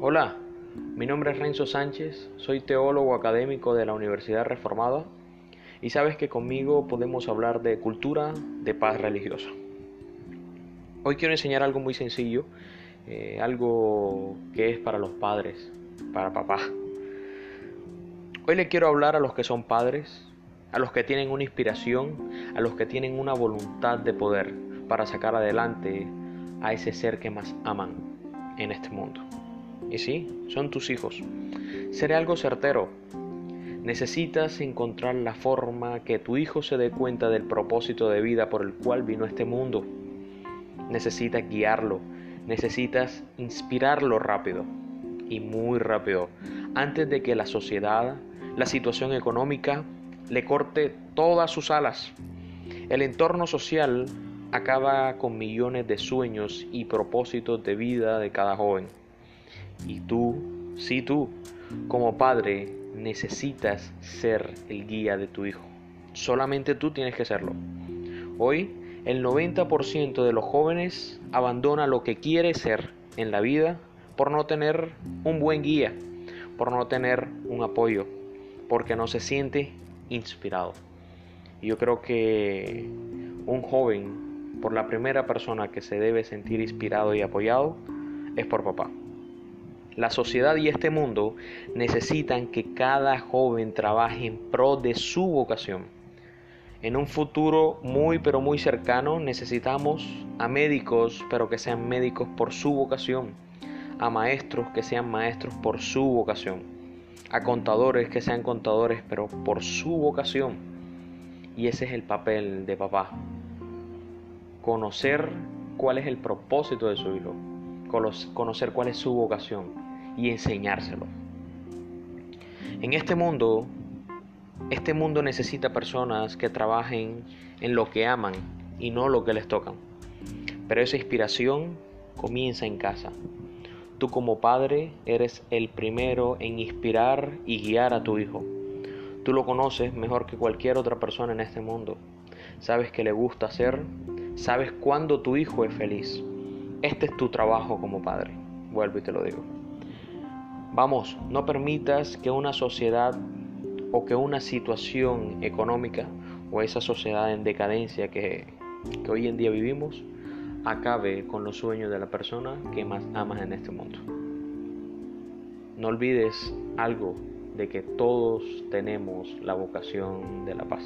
Hola, mi nombre es Renzo Sánchez, soy teólogo académico de la Universidad Reformada y sabes que conmigo podemos hablar de cultura de paz religiosa. Hoy quiero enseñar algo muy sencillo, eh, algo que es para los padres, para papá. Hoy le quiero hablar a los que son padres, a los que tienen una inspiración, a los que tienen una voluntad de poder para sacar adelante a ese ser que más aman en este mundo. Y sí, son tus hijos. Seré algo certero. Necesitas encontrar la forma que tu hijo se dé cuenta del propósito de vida por el cual vino a este mundo. Necesitas guiarlo, necesitas inspirarlo rápido y muy rápido, antes de que la sociedad, la situación económica, le corte todas sus alas. El entorno social acaba con millones de sueños y propósitos de vida de cada joven. Y tú, sí tú, como padre, necesitas ser el guía de tu hijo. Solamente tú tienes que serlo. Hoy, el 90% de los jóvenes abandona lo que quiere ser en la vida por no tener un buen guía, por no tener un apoyo, porque no se siente inspirado. Yo creo que un joven, por la primera persona que se debe sentir inspirado y apoyado, es por papá. La sociedad y este mundo necesitan que cada joven trabaje en pro de su vocación. En un futuro muy pero muy cercano necesitamos a médicos pero que sean médicos por su vocación, a maestros que sean maestros por su vocación a contadores que sean contadores, pero por su vocación. Y ese es el papel de papá. Conocer cuál es el propósito de su hijo, conocer cuál es su vocación y enseñárselo. En este mundo, este mundo necesita personas que trabajen en lo que aman y no lo que les tocan. Pero esa inspiración comienza en casa. Tú como padre eres el primero en inspirar y guiar a tu hijo. Tú lo conoces mejor que cualquier otra persona en este mundo. Sabes que le gusta hacer, sabes cuándo tu hijo es feliz. Este es tu trabajo como padre. Vuelvo y te lo digo. Vamos, no permitas que una sociedad o que una situación económica o esa sociedad en decadencia que, que hoy en día vivimos acabe con los sueños de la persona que más amas en este mundo. No olvides algo de que todos tenemos la vocación de la paz.